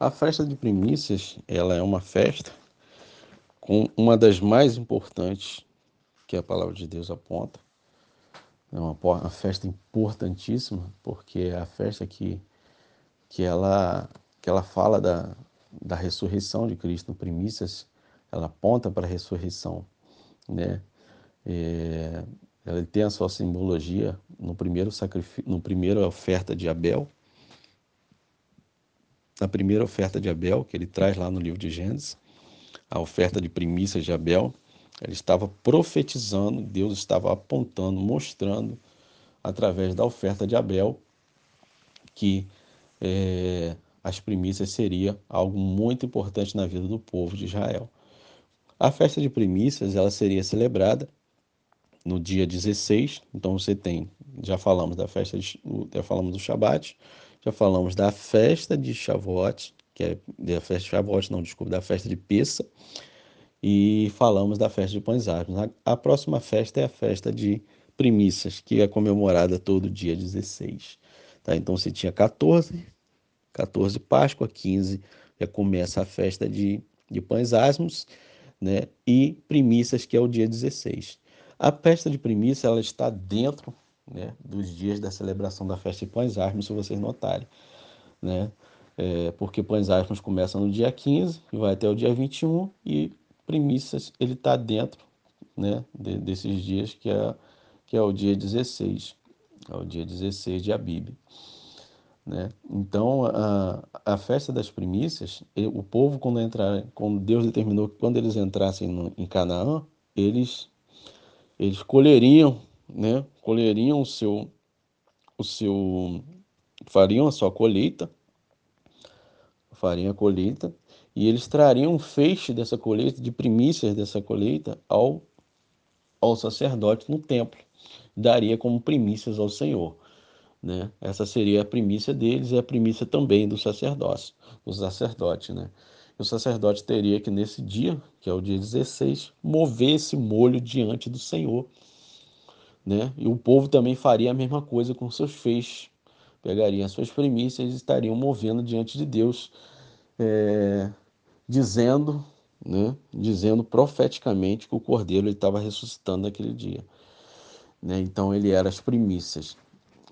A festa de primícias, ela é uma festa com uma das mais importantes que a palavra de Deus aponta. É uma, uma festa importantíssima, porque é a festa que, que, ela, que ela fala da, da ressurreição de Cristo. Primícias, ela aponta para a ressurreição, né? É, ela tem a sua simbologia no primeiro sacrifício, no primeiro oferta de Abel, na primeira oferta de Abel, que ele traz lá no livro de Gênesis, a oferta de primícias de Abel, ele estava profetizando, Deus estava apontando, mostrando, através da oferta de Abel, que é, as primícias seria algo muito importante na vida do povo de Israel. A festa de primícias ela seria celebrada no dia 16, então você tem, já falamos da festa, de, já falamos do Shabat, já falamos da festa de Shavuot, que é da festa de Shavuot, não, desculpa, da festa de Pessa, e falamos da festa de Pães. A, a próxima festa é a festa de Primícias, que é comemorada todo dia 16. Tá? Então você tinha 14, 14 Páscoa, 15 já começa a festa de, de Pães Asmos, né? e Primícias, que é o dia 16. A festa de Primícia ela está dentro né, dos dias da celebração da festa de Pães Asmos, se vocês notarem. Né? É, porque Pães Asmos começa no dia 15 e vai até o dia 21 e Primícias ele está dentro né, de, desses dias que é, que é o dia 16, é o dia 16 de Abib. Né? Então, a, a festa das primícias, o povo, quando entrar, quando Deus determinou que quando eles entrassem no, em Canaã, eles, eles colheriam né, colheriam o seu, o seu, fariam a sua colheita, fariam a colheita, e eles trariam um feixe dessa colheita, de primícias dessa colheita, ao, ao sacerdote no templo. Daria como primícias ao Senhor. Né? Essa seria a primícia deles e a primícia também do sacerdócio, do sacerdote. Né? o sacerdote teria que, nesse dia, que é o dia 16, mover esse molho diante do Senhor né? E o povo também faria a mesma coisa com seus feixes, pegariam as suas primícias e estariam movendo diante de Deus, é, dizendo, né? Dizendo profeticamente que o cordeiro estava ressuscitando naquele dia, né? Então ele era as primícias,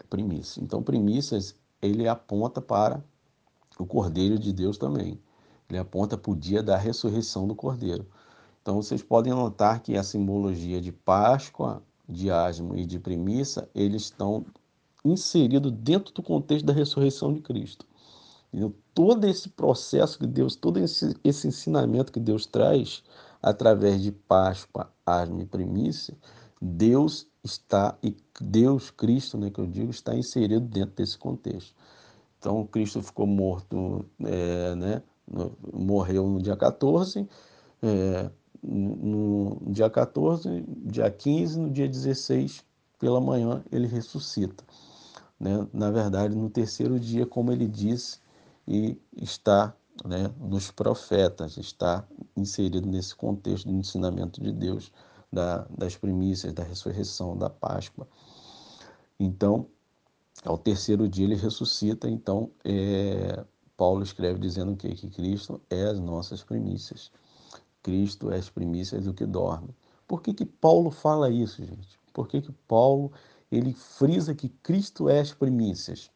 primícias. Então primícias ele aponta para o cordeiro de Deus também. Ele aponta para o dia da ressurreição do cordeiro. Então vocês podem notar que a simbologia de Páscoa, de asmo e de premissa, eles estão inseridos dentro do contexto da ressurreição de Cristo. E todo esse processo que Deus, todo esse, esse ensinamento que Deus traz através de Páscoa, asmo e primícia, Deus está, e Deus, Cristo, né, que eu digo, está inserido dentro desse contexto. Então, Cristo ficou morto, é, né, morreu no dia 14, é, no dia 14, dia 15, no dia 16, pela manhã, ele ressuscita. Né? Na verdade, no terceiro dia, como ele disse, e está né, nos profetas, está inserido nesse contexto do ensinamento de Deus, da, das primícias, da ressurreição, da Páscoa. Então, ao terceiro dia ele ressuscita, então é, Paulo escreve dizendo que, que Cristo é as nossas primícias. Cristo é as primícias do que dorme. Por que, que Paulo fala isso, gente? Por que, que Paulo ele frisa que Cristo é as primícias?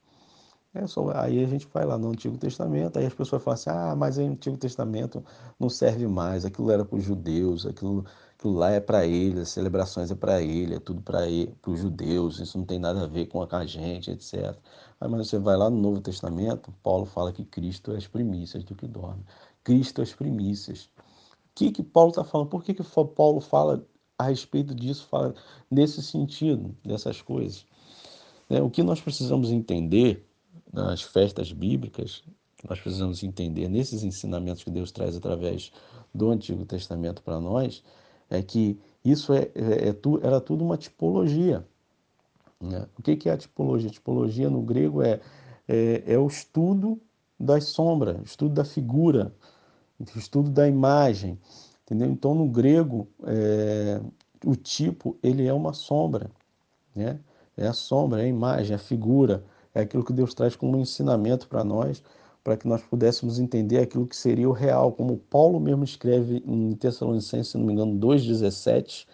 É só, aí a gente vai lá no Antigo Testamento, aí as pessoas falam assim, ah, mas o Antigo Testamento não serve mais, aquilo era para os judeus, aquilo, aquilo lá é para eles, as celebrações é para ele, é tudo para os judeus, isso não tem nada a ver com a gente, etc. Aí, mas você vai lá no Novo Testamento, Paulo fala que Cristo é as primícias do que dorme. Cristo é as primícias que, que Paulo está falando? Por que, que Paulo fala a respeito disso, fala nesse sentido, dessas coisas? É, o que nós precisamos entender nas festas bíblicas, nós precisamos entender nesses ensinamentos que Deus traz através do Antigo Testamento para nós, é que isso é, é, é era tudo uma tipologia. Né? O que, que é a tipologia? A tipologia no grego é, é, é o estudo das sombras, estudo da figura, estudo da imagem, entendeu? Então, no grego, é, o tipo, ele é uma sombra, né? É a sombra, é a imagem, é a figura, é aquilo que Deus traz como ensinamento para nós, para que nós pudéssemos entender aquilo que seria o real, como Paulo mesmo escreve em Tessalonicenses, se não me engano, 2,17,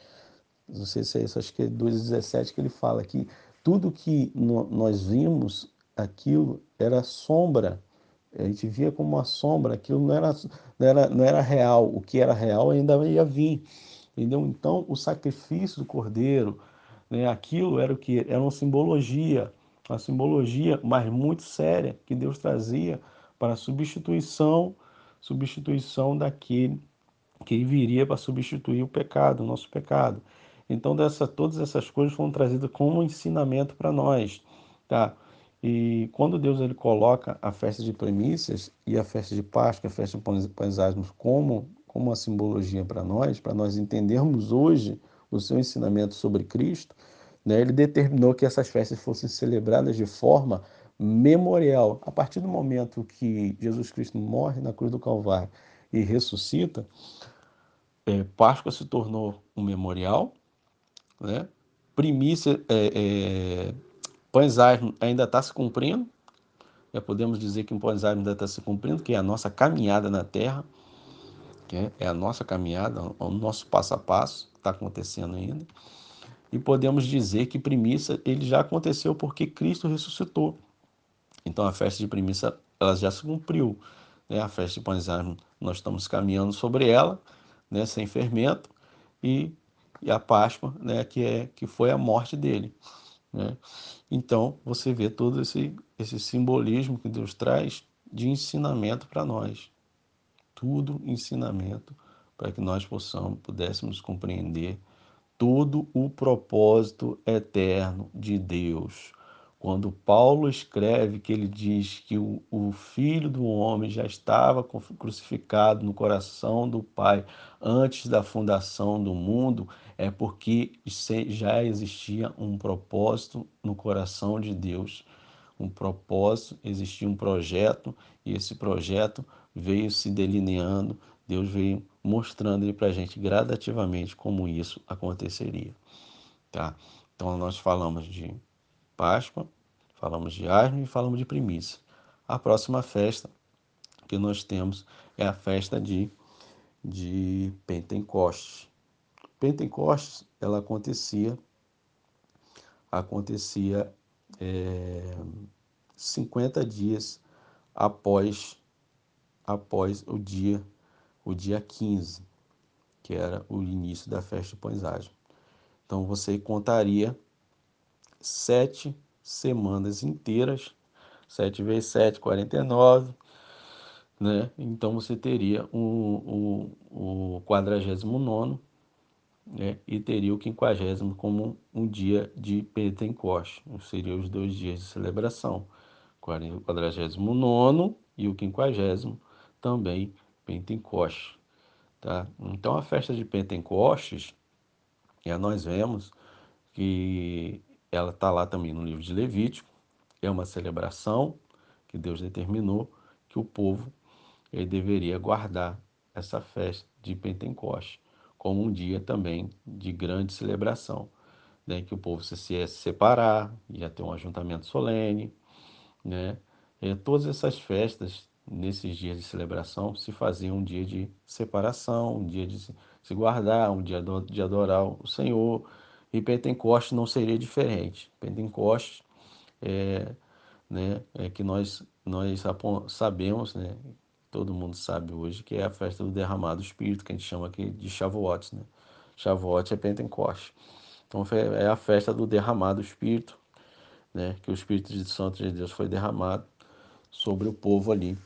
não sei se é isso, acho que é 2,17 que ele fala que tudo que nós vimos, aquilo era sombra, a gente via como uma sombra, aquilo não era, não era, não era real, o que era real ainda ia vir, entendeu? Então, o sacrifício do cordeiro, né, aquilo era o que? Era uma simbologia, uma simbologia, mas muito séria, que Deus trazia para a substituição, substituição daquele que viria para substituir o pecado, o nosso pecado. Então, dessa, todas essas coisas foram trazidas como ensinamento para nós, tá? E quando Deus ele coloca a festa de primícias e a festa de Páscoa, a festa de pães asmos como como uma simbologia para nós, para nós entendermos hoje o seu ensinamento sobre Cristo, né? Ele determinou que essas festas fossem celebradas de forma memorial. A partir do momento que Jesus Cristo morre na cruz do Calvário e ressuscita, é, Páscoa se tornou um memorial, né? Primícia, é, é, Pães ainda está se cumprindo, já podemos dizer que o Pães ainda está se cumprindo, que é a nossa caminhada na Terra, que é, é a nossa caminhada, o nosso passo a passo, está acontecendo ainda. E podemos dizer que primícia ele já aconteceu porque Cristo ressuscitou. Então a festa de primícia ela já se cumpriu. Né? A festa de pães nós estamos caminhando sobre ela, né? sem fermento, e, e a Páscoa, né? que, é, que foi a morte dele. Né? Então você vê todo esse, esse simbolismo que Deus traz de ensinamento para nós. Tudo ensinamento para que nós possamos, pudéssemos compreender todo o propósito eterno de Deus quando Paulo escreve que ele diz que o, o, Filho do Homem já estava crucificado no coração do Pai antes da fundação do mundo, é porque já existia um propósito no coração de Deus. Um propósito, existia um projeto, e esse projeto veio se delineando, Deus veio mostrando para a gente gradativamente como isso aconteceria. Tá? Então nós falamos de Páscoa, falamos de asno e falamos de primícia. A próxima festa que nós temos é a festa de, de Pentecostes. Pentecostes, ela acontecia acontecia é, 50 dias após após o dia o dia 15, que era o início da festa de pães Então você contaria sete semanas inteiras, 7 vezes 7, 49, né? Então você teria o, o, o 49 né? e teria o 50 como um dia de Pentecoste, seriam os dois dias de celebração, o 49 e o 50 também Pentecoste. Tá? Então a festa de Pentecostes, é, nós vemos que ela está lá também no livro de Levítico, é uma celebração que Deus determinou que o povo ele deveria guardar essa festa de Pentecoste como um dia também de grande celebração, né? que o povo se ia se separar, ia ter um ajuntamento solene, né? E todas essas festas nesses dias de celebração se faziam um dia de separação, um dia de se guardar, um dia de adorar o Senhor, e Pentecoste não seria diferente. Pentecoste é, né, é que nós, nós sabemos, né, todo mundo sabe hoje, que é a festa do derramado do Espírito, que a gente chama aqui de Shavuot. Né? Shavuot é Pentecoste. Então é a festa do derramado do Espírito, né, que o Espírito de Santo de Deus foi derramado sobre o povo ali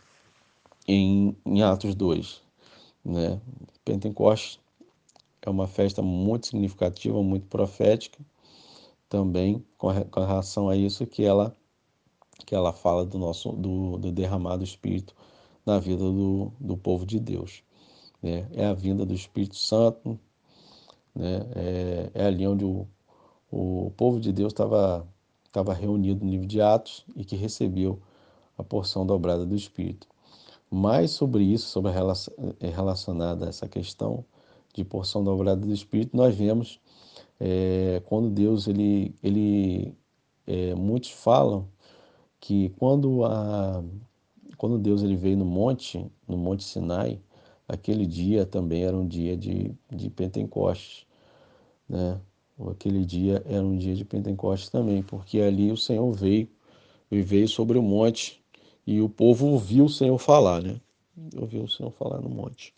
em, em Atos 2. Né? Pentecoste é uma festa muito significativa, muito profética, também com, relação a isso que ela que ela fala do nosso do, do derramado Espírito na vida do, do povo de Deus. Né? É a vinda do Espírito Santo, né? é, é ali onde o, o povo de Deus estava estava reunido no livro de Atos e que recebeu a porção dobrada do Espírito. Mais sobre isso, sobre relacionada a essa questão, de porção dobrada do Espírito, nós vemos é, quando Deus, ele, ele é, muitos falam que quando, a, quando Deus ele veio no monte, no monte Sinai, aquele dia também era um dia de, de Pentecostes, né? Aquele dia era um dia de Pentecostes também, porque ali o Senhor veio, e veio sobre o monte e o povo ouviu o Senhor falar, né? Ouviu o Senhor falar no monte.